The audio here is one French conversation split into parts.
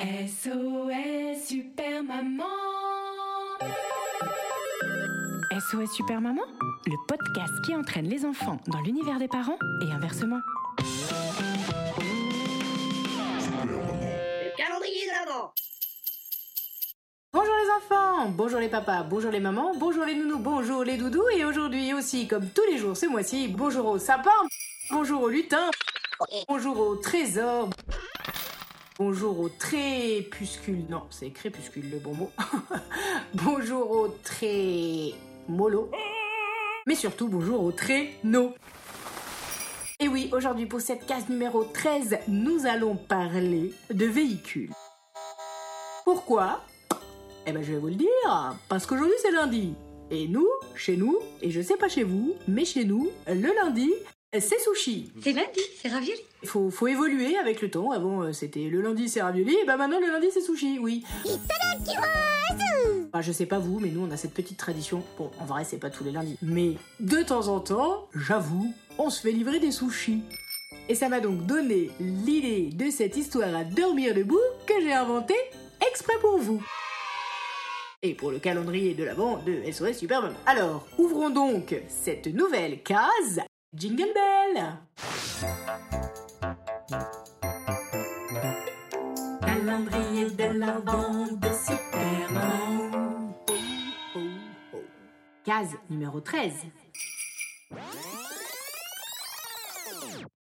SOS Super Maman. SOS Super Maman, le podcast qui entraîne les enfants dans l'univers des parents et inversement. Le calendrier de l'avant. Bonjour les enfants, bonjour les papas, bonjour les mamans, bonjour les nounous, bonjour les doudous et aujourd'hui aussi, comme tous les jours ce mois-ci, bonjour au sapin, bonjour au lutin, bonjour au trésor, bonjour au trépuscule, non c'est crépuscule le bon mot, bonjour au très mollo, mais surtout bonjour au traîneau. Et oui, aujourd'hui pour cette case numéro 13, nous allons parler de véhicules. Pourquoi? Eh ben je vais vous le dire, parce qu'aujourd'hui c'est lundi. Et nous, chez nous, et je sais pas chez vous, mais chez nous, le lundi, c'est sushi. C'est lundi, c'est ravioli. Il faut, faut évoluer avec le temps. Avant euh, c'était le lundi c'est ravioli, et ben maintenant le lundi c'est sushi, oui. Bah, je sais pas vous, mais nous on a cette petite tradition. Bon, en vrai c'est pas tous les lundis. Mais de temps en temps, j'avoue, on se fait livrer des sushis. Et ça m'a donc donné l'idée de cette histoire à dormir debout que j'ai inventée exprès pour vous et pour le calendrier de l'avant de SOS Super Maman. Alors, ouvrons donc cette nouvelle case Jingle Bell Calendrier de l'avant de Super Maman. Oh. Case numéro 13.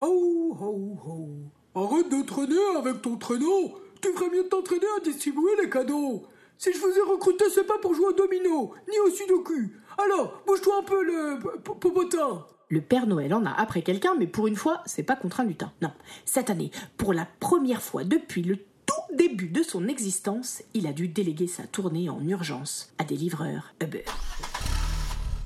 Oh, oh, oh. Arrête de traîner avec ton traîneau. Tu ferais mieux de t'entraîner à distribuer les cadeaux. Si je vous ai recruté, c'est pas pour jouer au domino, ni au sudoku. Alors, bouge-toi un peu le popotin. Le Père Noël en a après quelqu'un, mais pour une fois, c'est pas contre un lutin. Non. Cette année, pour la première fois depuis le tout début de son existence, il a dû déléguer sa tournée en urgence à des livreurs Uber.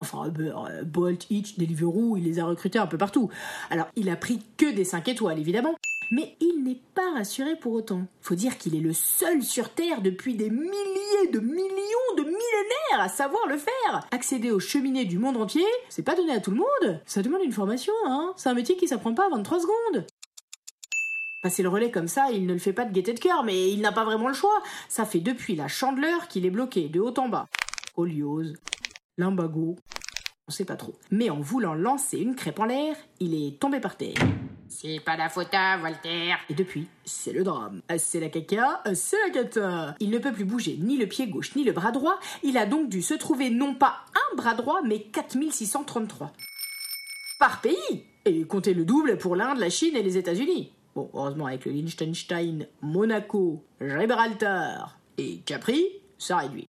Enfin, Uber, euh, Bolt, Hitch, Deliveroo, il les a recrutés un peu partout. Alors, il a pris que des 5 étoiles, évidemment. Mais il n'est pas rassuré pour autant. Faut dire qu'il est le seul sur Terre depuis des milliers de millions de millénaires à savoir le faire. Accéder aux cheminées du monde entier, c'est pas donné à tout le monde. Ça demande une formation, hein. C'est un métier qui s'apprend pas en 23 secondes. Passer le relais comme ça, il ne le fait pas de gaieté de cœur, mais il n'a pas vraiment le choix. Ça fait depuis la chandeleur qu'il est bloqué de haut en bas. Oliose, limbago, on sait pas trop. Mais en voulant lancer une crêpe en l'air, il est tombé par terre. C'est pas la faute à Voltaire. Et depuis, c'est le drame. C'est la caca, c'est la cata. Il ne peut plus bouger ni le pied gauche ni le bras droit. Il a donc dû se trouver non pas un bras droit, mais 4633. Par pays Et comptez le double pour l'Inde, la Chine et les États-Unis. Bon, heureusement, avec le Liechtenstein, Monaco, Gibraltar et Capri, ça réduit.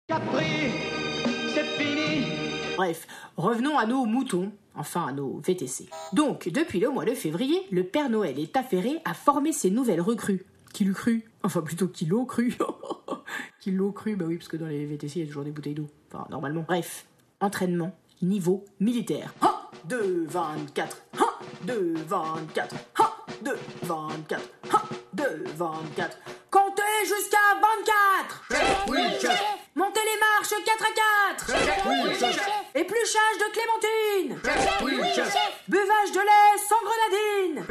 Bref, revenons à nos moutons, enfin à nos VTC. Donc, depuis le mois de février, le Père Noël est affairé à former ses nouvelles recrues. Qui l'eût cru Enfin, plutôt qui l'ont cru. qui l'ont cru Bah oui, parce que dans les VTC, il y a toujours des bouteilles d'eau. Enfin, normalement. Bref, entraînement, niveau militaire. 1, 2, 24. 1, 2, 24. 1, 2, 24. 1, 2, 24. Comptez jusqu'à 24 Montez les marches 4 à 4 Épluchage de clémentine Buvage de lait sans grenadine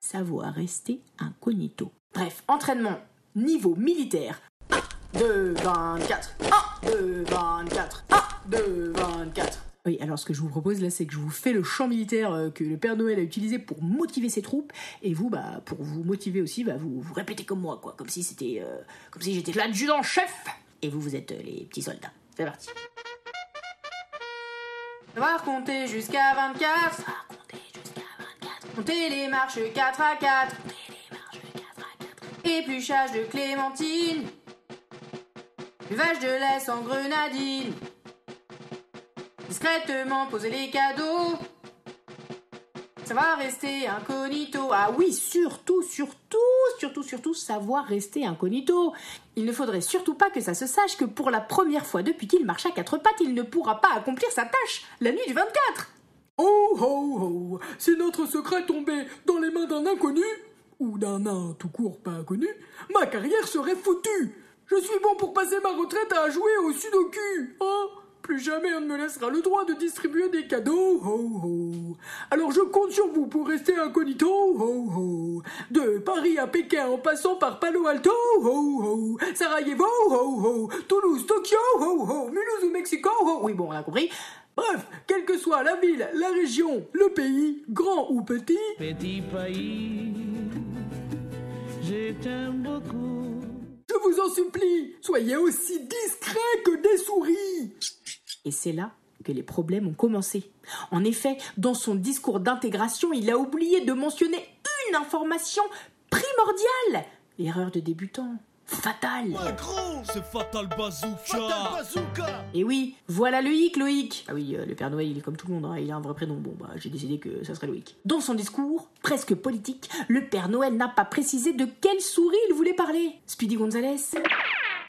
Savoir rester incognito. Bref, entraînement, niveau militaire. 1, 2, 24. 1, 2, 24. 1, 2, 24. Oui, alors ce que je vous propose là, c'est que je vous fais le chant militaire euh, que le Père Noël a utilisé pour motiver ses troupes, et vous, bah, pour vous motiver aussi, bah, vous, vous répétez comme moi, quoi, comme si c'était, euh, comme si j'étais l'adjudant chef, et vous, vous êtes euh, les petits soldats. C'est parti. Savoir compter jusqu'à 24. Savoir compter jusqu'à 24. Compter les marches 4 à 4. Compter les marches 4 à 4. Épluchage de clémentine. Buvage de lait sans grenadine. Discrètement poser les cadeaux. Savoir rester incognito. Ah oui, surtout, surtout, surtout, surtout, savoir rester incognito. Il ne faudrait surtout pas que ça se sache que pour la première fois depuis qu'il marche à quatre pattes, il ne pourra pas accomplir sa tâche la nuit du 24. Oh oh oh Si notre secret tombait dans les mains d'un inconnu, ou d'un nain tout court pas inconnu, ma carrière serait foutue. Je suis bon pour passer ma retraite à jouer au sudoku, hein Plus jamais on ne me laissera le droit de distribuer des cadeaux. Alors je compte sur vous pour rester incognito. De Paris à Pékin en passant par Palo Alto. Sarajevo. Toulouse, Tokyo, ho ho. Mulhouse ou Mexico. Oui, bon, on a compris. Bref, quelle que soit la ville, la région, le pays, grand ou petit, Petit pays, je t'aime beaucoup. Supplie, soyez aussi discret que des souris. Et c'est là que les problèmes ont commencé. En effet, dans son discours d'intégration, il a oublié de mentionner une information primordiale. Erreur de débutant. Fatale. C'est Fatal Bazooka Et oui, voilà Loïc, Loïc. Ah oui, euh, le Père Noël, il est comme tout le monde, hein, il a un vrai prénom. Bon, bah, j'ai décidé que ça serait Loïc. Dans son discours, presque politique, le Père Noël n'a pas précisé de quelle souris il voulait parler. Speedy Gonzales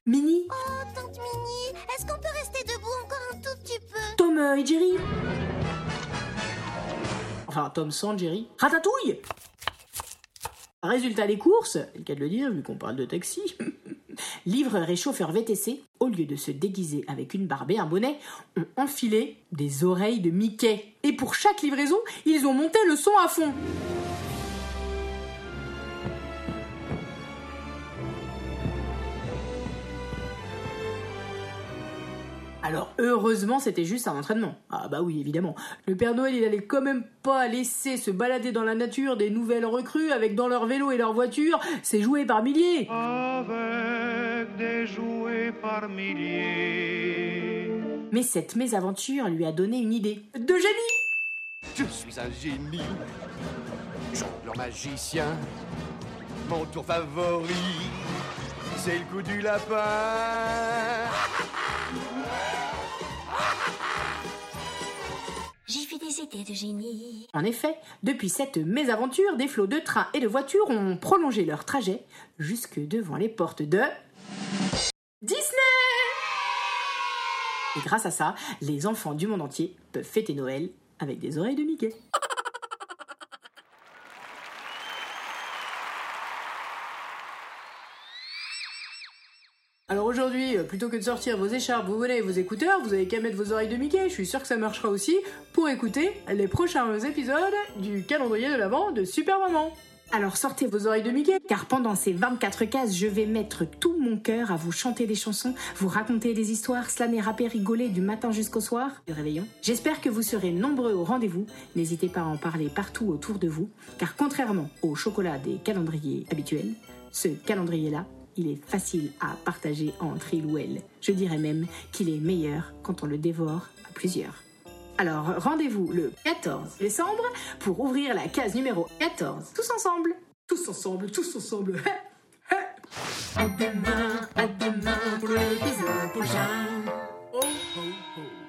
Minnie Oh, tante Minnie, est-ce qu'on peut rester debout encore un tout petit peu? Tom euh, et Jerry Enfin, Tom sans Jerry. Ratatouille Résultat des courses, le cas de le dire vu qu'on parle de taxi. Livreur et chauffeur VTC, au lieu de se déguiser avec une barbe et un bonnet, ont enfilé des oreilles de Mickey. Et pour chaque livraison, ils ont monté le son à fond. Alors heureusement c'était juste un entraînement. Ah bah oui évidemment. Le Père Noël il allait quand même pas laisser se balader dans la nature des nouvelles recrues avec dans leur vélo et leur voiture ses jouets par milliers. Avec des jouets par milliers. Mais cette mésaventure lui a donné une idée. De génie Je suis un génie, jongleur magicien. Mon tour favori, c'est le coup du lapin. Des idées de génie. En effet, depuis cette mésaventure, des flots de trains et de voitures ont prolongé leur trajet jusque devant les portes de... Disney Et grâce à ça, les enfants du monde entier peuvent fêter Noël avec des oreilles de Mickey. Plutôt que de sortir vos écharpes, vos volets et vos écouteurs, vous avez qu'à mettre vos oreilles de Mickey. Je suis sûr que ça marchera aussi pour écouter les prochains épisodes du calendrier de l'Avent de Super Maman. Alors sortez vos oreilles de Mickey, car pendant ces 24 cases, je vais mettre tout mon cœur à vous chanter des chansons, vous raconter des histoires, slammer, rapper, rigoler du matin jusqu'au soir du réveillon. J'espère que vous serez nombreux au rendez-vous. N'hésitez pas à en parler partout autour de vous, car contrairement au chocolat des calendriers habituels, ce calendrier-là, il est facile à partager entre il ou elle. Je dirais même qu'il est meilleur quand on le dévore à plusieurs. Alors rendez-vous le 14 décembre pour ouvrir la case numéro 14. Tous ensemble Tous ensemble, tous ensemble. À demain, à demain pour. Oh, oh, oh.